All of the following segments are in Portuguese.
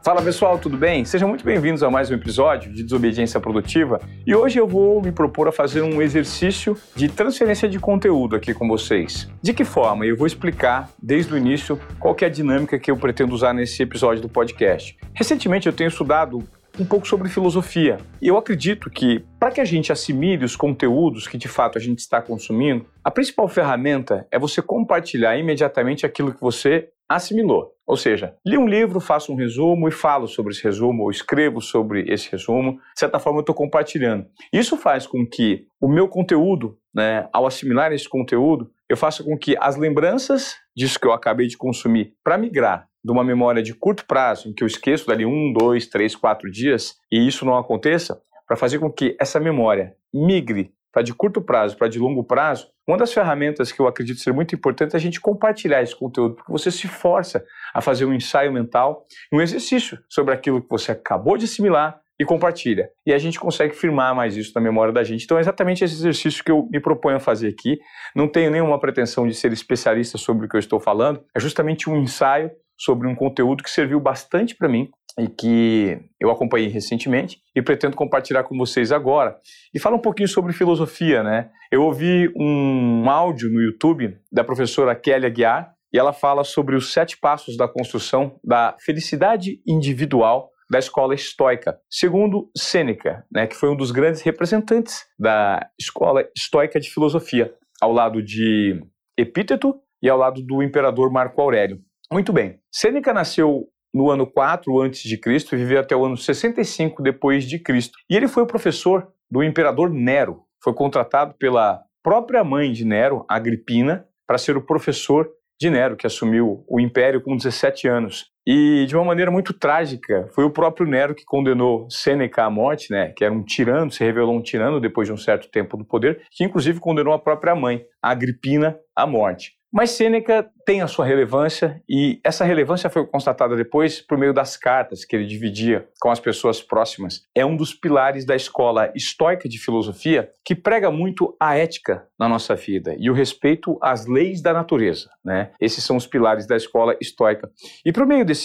Fala pessoal, tudo bem? Sejam muito bem-vindos a mais um episódio de Desobediência Produtiva e hoje eu vou me propor a fazer um exercício de transferência de conteúdo aqui com vocês. De que forma? Eu vou explicar desde o início qual é a dinâmica que eu pretendo usar nesse episódio do podcast. Recentemente eu tenho estudado um pouco sobre filosofia. E eu acredito que, para que a gente assimile os conteúdos que de fato a gente está consumindo, a principal ferramenta é você compartilhar imediatamente aquilo que você assimilou. Ou seja, li um livro, faço um resumo e falo sobre esse resumo, ou escrevo sobre esse resumo. De certa forma, eu estou compartilhando. Isso faz com que o meu conteúdo, né, ao assimilar esse conteúdo, eu faça com que as lembranças disso que eu acabei de consumir para migrar de uma memória de curto prazo, em que eu esqueço dali um, dois, três, quatro dias, e isso não aconteça, para fazer com que essa memória migre para de curto prazo, para de longo prazo, uma das ferramentas que eu acredito ser muito importante é a gente compartilhar esse conteúdo, porque você se força a fazer um ensaio mental, um exercício sobre aquilo que você acabou de assimilar e compartilha. E a gente consegue firmar mais isso na memória da gente. Então é exatamente esse exercício que eu me proponho a fazer aqui. Não tenho nenhuma pretensão de ser especialista sobre o que eu estou falando, é justamente um ensaio sobre um conteúdo que serviu bastante para mim e que eu acompanhei recentemente e pretendo compartilhar com vocês agora. E fala um pouquinho sobre filosofia, né? Eu ouvi um áudio no YouTube da professora Kelly Aguiar e ela fala sobre os sete passos da construção da felicidade individual da escola estoica, segundo Sêneca, né, que foi um dos grandes representantes da escola estoica de filosofia, ao lado de Epíteto e ao lado do imperador Marco Aurélio. Muito bem. Sêneca nasceu no ano 4 a.C. e viveu até o ano 65 depois de Cristo. E ele foi o professor do imperador Nero. Foi contratado pela própria mãe de Nero, Agripina, para ser o professor de Nero, que assumiu o império com 17 anos. E de uma maneira muito trágica, foi o próprio Nero que condenou Sêneca à morte, né, que era um tirano, se revelou um tirano depois de um certo tempo do poder, que inclusive condenou a própria mãe, Agripina, à morte. Mas Sêneca tem a sua relevância e essa relevância foi constatada depois por meio das cartas que ele dividia com as pessoas próximas. É um dos pilares da escola estoica de filosofia que prega muito a ética na nossa vida e o respeito às leis da natureza. Né? Esses são os pilares da escola estoica. E por meio desse,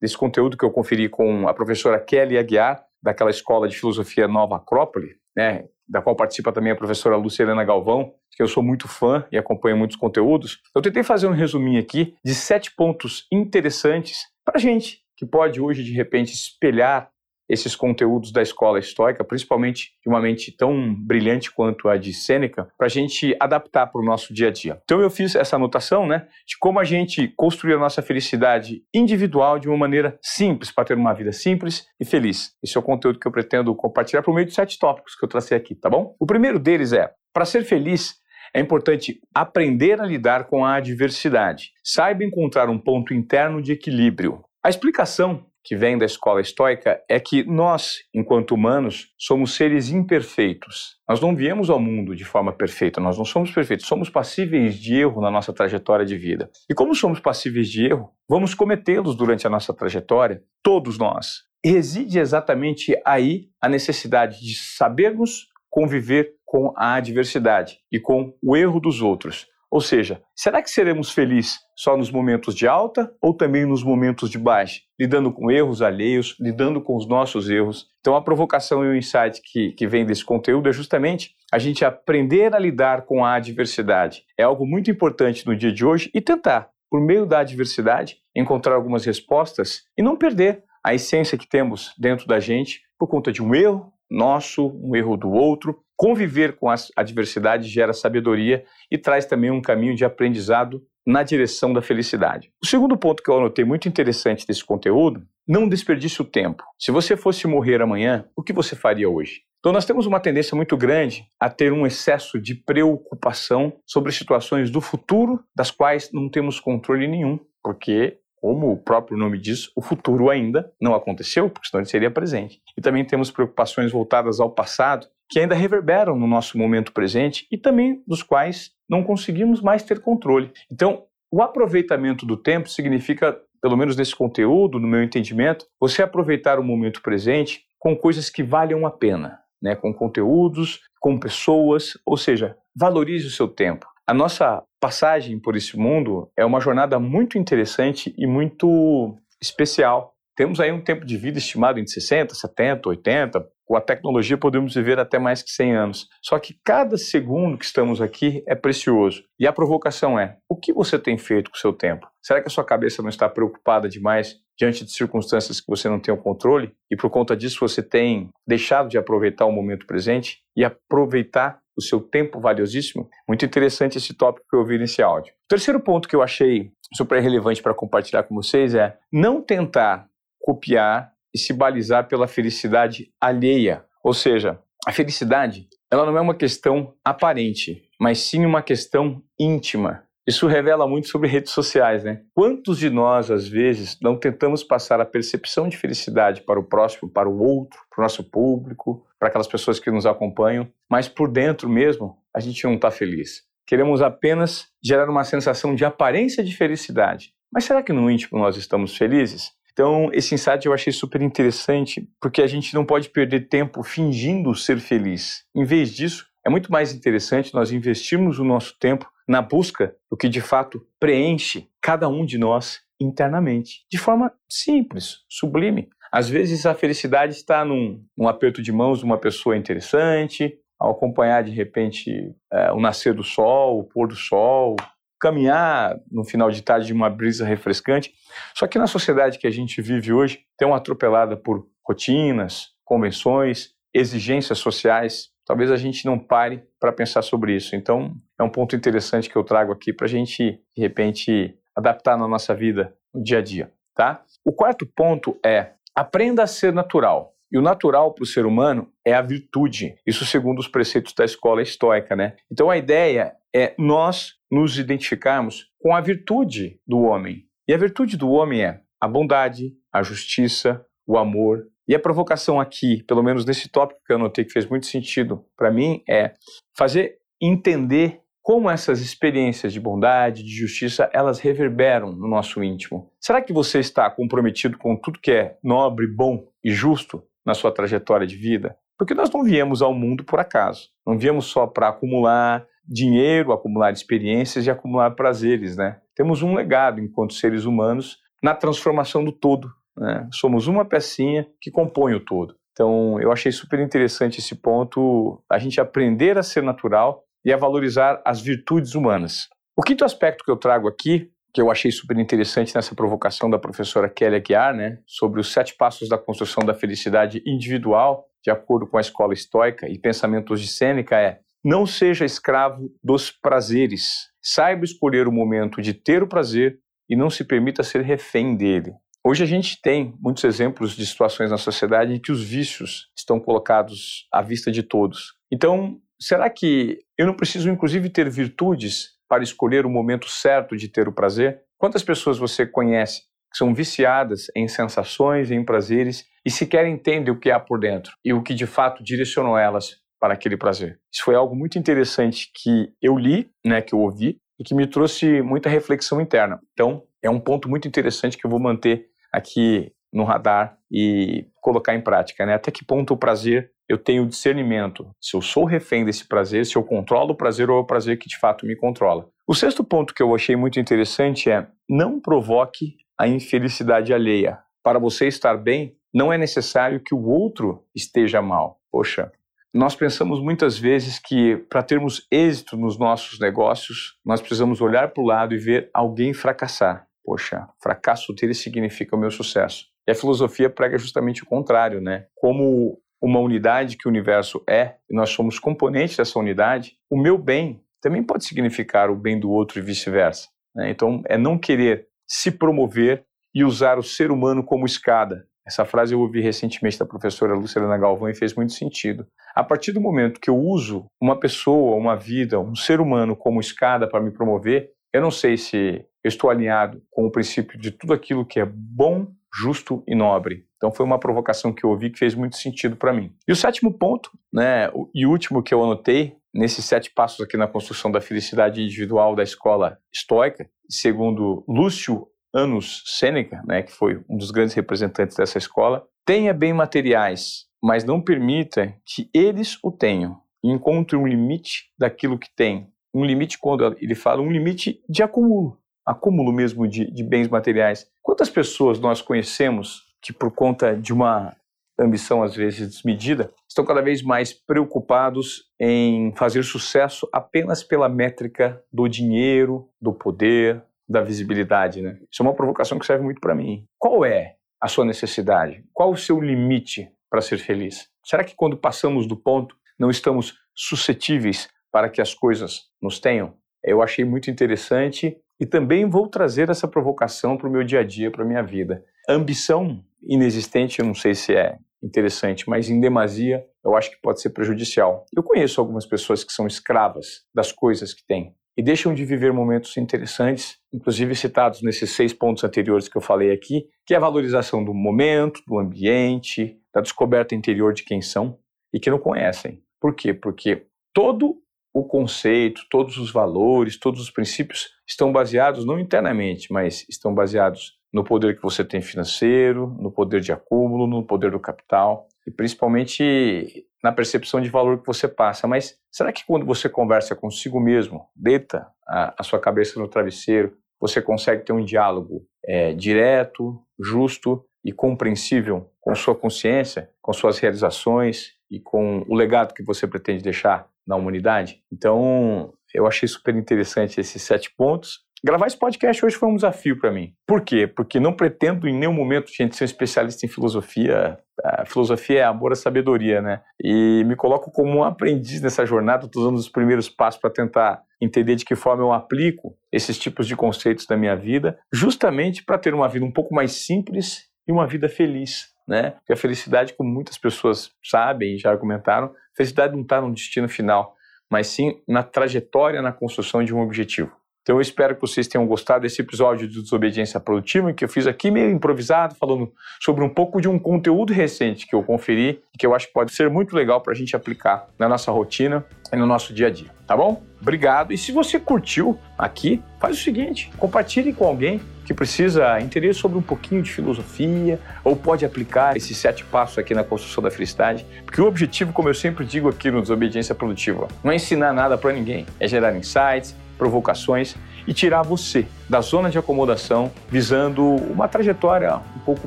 desse conteúdo que eu conferi com a professora Kelly Aguiar, daquela escola de filosofia Nova Acrópole, né, da qual participa também a professora Luciana Galvão, que eu sou muito fã e acompanho muitos conteúdos, eu tentei fazer um resuminho aqui de sete pontos interessantes para a gente que pode hoje, de repente, espelhar esses conteúdos da escola estoica, principalmente de uma mente tão brilhante quanto a de Sêneca, para a gente adaptar para o nosso dia a dia. Então eu fiz essa anotação, né, de como a gente construir a nossa felicidade individual de uma maneira simples, para ter uma vida simples e feliz. Esse é o conteúdo que eu pretendo compartilhar por meio de sete tópicos que eu tracei aqui, tá bom? O primeiro deles é, para ser feliz, é importante aprender a lidar com a adversidade. Saiba encontrar um ponto interno de equilíbrio. A explicação que vem da escola estoica é que nós, enquanto humanos, somos seres imperfeitos. Nós não viemos ao mundo de forma perfeita, nós não somos perfeitos, somos passíveis de erro na nossa trajetória de vida. E como somos passíveis de erro, vamos cometê-los durante a nossa trajetória, todos nós. E reside exatamente aí a necessidade de sabermos conviver com a adversidade e com o erro dos outros ou seja, será que seremos felizes só nos momentos de alta ou também nos momentos de baixa? Lidando com erros alheios, lidando com os nossos erros. Então, a provocação e o insight que, que vem desse conteúdo é justamente a gente aprender a lidar com a adversidade. É algo muito importante no dia de hoje e tentar, por meio da adversidade, encontrar algumas respostas e não perder a essência que temos dentro da gente por conta de um erro nosso, um erro do outro Conviver com a adversidade gera sabedoria e traz também um caminho de aprendizado na direção da felicidade. O segundo ponto que eu anotei muito interessante desse conteúdo, não desperdice o tempo. Se você fosse morrer amanhã, o que você faria hoje? Então nós temos uma tendência muito grande a ter um excesso de preocupação sobre situações do futuro das quais não temos controle nenhum, porque como o próprio nome diz, o futuro ainda não aconteceu, porque senão ele seria presente. E também temos preocupações voltadas ao passado, que ainda reverberam no nosso momento presente e também dos quais não conseguimos mais ter controle. Então, o aproveitamento do tempo significa, pelo menos nesse conteúdo, no meu entendimento, você aproveitar o momento presente com coisas que valham a pena, né? com conteúdos, com pessoas, ou seja, valorize o seu tempo. A nossa passagem por esse mundo é uma jornada muito interessante e muito especial temos aí um tempo de vida estimado entre 60, 70, 80. Com a tecnologia podemos viver até mais que 100 anos. Só que cada segundo que estamos aqui é precioso. E a provocação é: o que você tem feito com o seu tempo? Será que a sua cabeça não está preocupada demais diante de circunstâncias que você não tem o controle e por conta disso você tem deixado de aproveitar o momento presente e aproveitar o seu tempo valiosíssimo? Muito interessante esse tópico que eu ouvi nesse áudio. O terceiro ponto que eu achei super relevante para compartilhar com vocês é não tentar copiar e se balizar pela felicidade alheia. Ou seja, a felicidade ela não é uma questão aparente, mas sim uma questão íntima. Isso revela muito sobre redes sociais, né? Quantos de nós, às vezes, não tentamos passar a percepção de felicidade para o próximo, para o outro, para o nosso público, para aquelas pessoas que nos acompanham, mas por dentro mesmo a gente não está feliz. Queremos apenas gerar uma sensação de aparência de felicidade. Mas será que no íntimo nós estamos felizes? Então, esse insight eu achei super interessante, porque a gente não pode perder tempo fingindo ser feliz. Em vez disso, é muito mais interessante nós investirmos o nosso tempo na busca do que de fato preenche cada um de nós internamente, de forma simples, sublime. Às vezes a felicidade está num, aperto de mãos de uma pessoa interessante, ao acompanhar de repente é, o nascer do sol, o pôr do sol, caminhar no final de tarde de uma brisa refrescante. Só que na sociedade que a gente vive hoje, uma atropelada por rotinas, convenções, exigências sociais talvez a gente não pare para pensar sobre isso. Então, é um ponto interessante que eu trago aqui para a gente, de repente, adaptar na nossa vida no dia a dia, tá? O quarto ponto é aprenda a ser natural. E o natural para o ser humano é a virtude. Isso segundo os preceitos da escola estoica, né? Então a ideia é nós nos identificarmos com a virtude do homem. E a virtude do homem é a bondade, a justiça, o amor, e a provocação aqui, pelo menos nesse tópico que eu anotei que fez muito sentido para mim, é fazer entender como essas experiências de bondade, de justiça, elas reverberam no nosso íntimo. Será que você está comprometido com tudo que é nobre, bom e justo na sua trajetória de vida? Porque nós não viemos ao mundo por acaso. Não viemos só para acumular dinheiro, acumular experiências e acumular prazeres, né? Temos um legado enquanto seres humanos na transformação do todo, né? Somos uma pecinha que compõe o todo. Então, eu achei super interessante esse ponto, a gente aprender a ser natural e a valorizar as virtudes humanas. O quinto aspecto que eu trago aqui, que eu achei super interessante nessa provocação da professora Kelly Aguiar, né, sobre os sete passos da construção da felicidade individual, de acordo com a escola estoica e pensamentos de Sêneca, é não seja escravo dos prazeres. Saiba escolher o momento de ter o prazer e não se permita ser refém dele. Hoje a gente tem muitos exemplos de situações na sociedade em que os vícios estão colocados à vista de todos. Então, será que eu não preciso, inclusive, ter virtudes para escolher o momento certo de ter o prazer? Quantas pessoas você conhece que são viciadas em sensações, em prazeres e sequer entendem o que há por dentro e o que de fato direcionou elas para aquele prazer? Isso foi algo muito interessante que eu li, né, que eu ouvi e que me trouxe muita reflexão interna. Então, é um ponto muito interessante que eu vou manter aqui no radar e colocar em prática, né? Até que ponto o prazer eu tenho discernimento, se eu sou refém desse prazer, se eu controlo o prazer ou é o prazer que de fato me controla. O sexto ponto que eu achei muito interessante é não provoque a infelicidade alheia. Para você estar bem, não é necessário que o outro esteja mal. Poxa, nós pensamos muitas vezes que para termos êxito nos nossos negócios, nós precisamos olhar para o lado e ver alguém fracassar. Poxa, fracasso dele significa o meu sucesso. E a filosofia prega justamente o contrário, né? Como uma unidade que o universo é, e nós somos componentes dessa unidade, o meu bem também pode significar o bem do outro e vice-versa. Né? Então, é não querer se promover e usar o ser humano como escada. Essa frase eu ouvi recentemente da professora Luciana Galvão e fez muito sentido. A partir do momento que eu uso uma pessoa, uma vida, um ser humano como escada para me promover, eu não sei se eu estou alinhado com o princípio de tudo aquilo que é bom, justo e nobre. Então foi uma provocação que eu ouvi que fez muito sentido para mim. E o sétimo ponto, né, e último que eu anotei nesses sete passos aqui na construção da felicidade individual da escola estoica, segundo Lúcio Anus Sêneca, né, que foi um dos grandes representantes dessa escola, tenha bem materiais, mas não permita que eles o tenham. Encontre um limite daquilo que tem um limite, quando ele fala, um limite de acúmulo, acúmulo mesmo de, de bens materiais. Quantas pessoas nós conhecemos que, por conta de uma ambição às vezes desmedida, estão cada vez mais preocupados em fazer sucesso apenas pela métrica do dinheiro, do poder, da visibilidade, né? Isso é uma provocação que serve muito para mim. Qual é a sua necessidade? Qual o seu limite para ser feliz? Será que quando passamos do ponto não estamos suscetíveis para que as coisas nos tenham? Eu achei muito interessante e também vou trazer essa provocação para o meu dia a dia, para a minha vida. Ambição inexistente, eu não sei se é interessante, mas em demasia eu acho que pode ser prejudicial. Eu conheço algumas pessoas que são escravas das coisas que têm e deixam de viver momentos interessantes, inclusive citados nesses seis pontos anteriores que eu falei aqui, que é a valorização do momento, do ambiente, da descoberta interior de quem são e que não conhecem. Por quê? Porque todo o conceito, todos os valores, todos os princípios estão baseados não internamente, mas estão baseados no poder que você tem financeiro, no poder de acúmulo, no poder do capital e principalmente na percepção de valor que você passa. Mas será que quando você conversa consigo mesmo, deita a, a sua cabeça no travesseiro, você consegue ter um diálogo é, direto, justo e compreensível com sua consciência, com suas realizações e com o legado que você pretende deixar na humanidade? Então, eu achei super interessante esses sete pontos Gravar esse podcast hoje foi um desafio para mim. Por quê? Porque não pretendo em nenhum momento, gente, ser um especialista em filosofia. A filosofia é amor à sabedoria, né? E me coloco como um aprendiz nessa jornada, estou dando os primeiros passos para tentar entender de que forma eu aplico esses tipos de conceitos na minha vida, justamente para ter uma vida um pouco mais simples e uma vida feliz, né? Porque a felicidade, como muitas pessoas sabem e já argumentaram, a felicidade não está no destino final, mas sim na trajetória, na construção de um objetivo. Então eu espero que vocês tenham gostado desse episódio de Desobediência Produtiva, que eu fiz aqui meio improvisado, falando sobre um pouco de um conteúdo recente que eu conferi e que eu acho que pode ser muito legal para a gente aplicar na nossa rotina e no nosso dia a dia, tá bom? Obrigado. E se você curtiu aqui, faz o seguinte: compartilhe com alguém que precisa entender sobre um pouquinho de filosofia ou pode aplicar esses sete passos aqui na construção da felicidade. Porque o objetivo, como eu sempre digo aqui no Desobediência Produtiva, não é ensinar nada para ninguém, é gerar insights provocações e tirar você da zona de acomodação, visando uma trajetória um pouco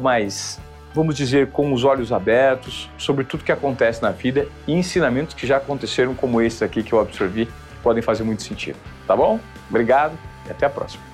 mais, vamos dizer, com os olhos abertos sobre tudo que acontece na vida e ensinamentos que já aconteceram, como esse aqui que eu absorvi, podem fazer muito sentido. Tá bom? Obrigado e até a próxima.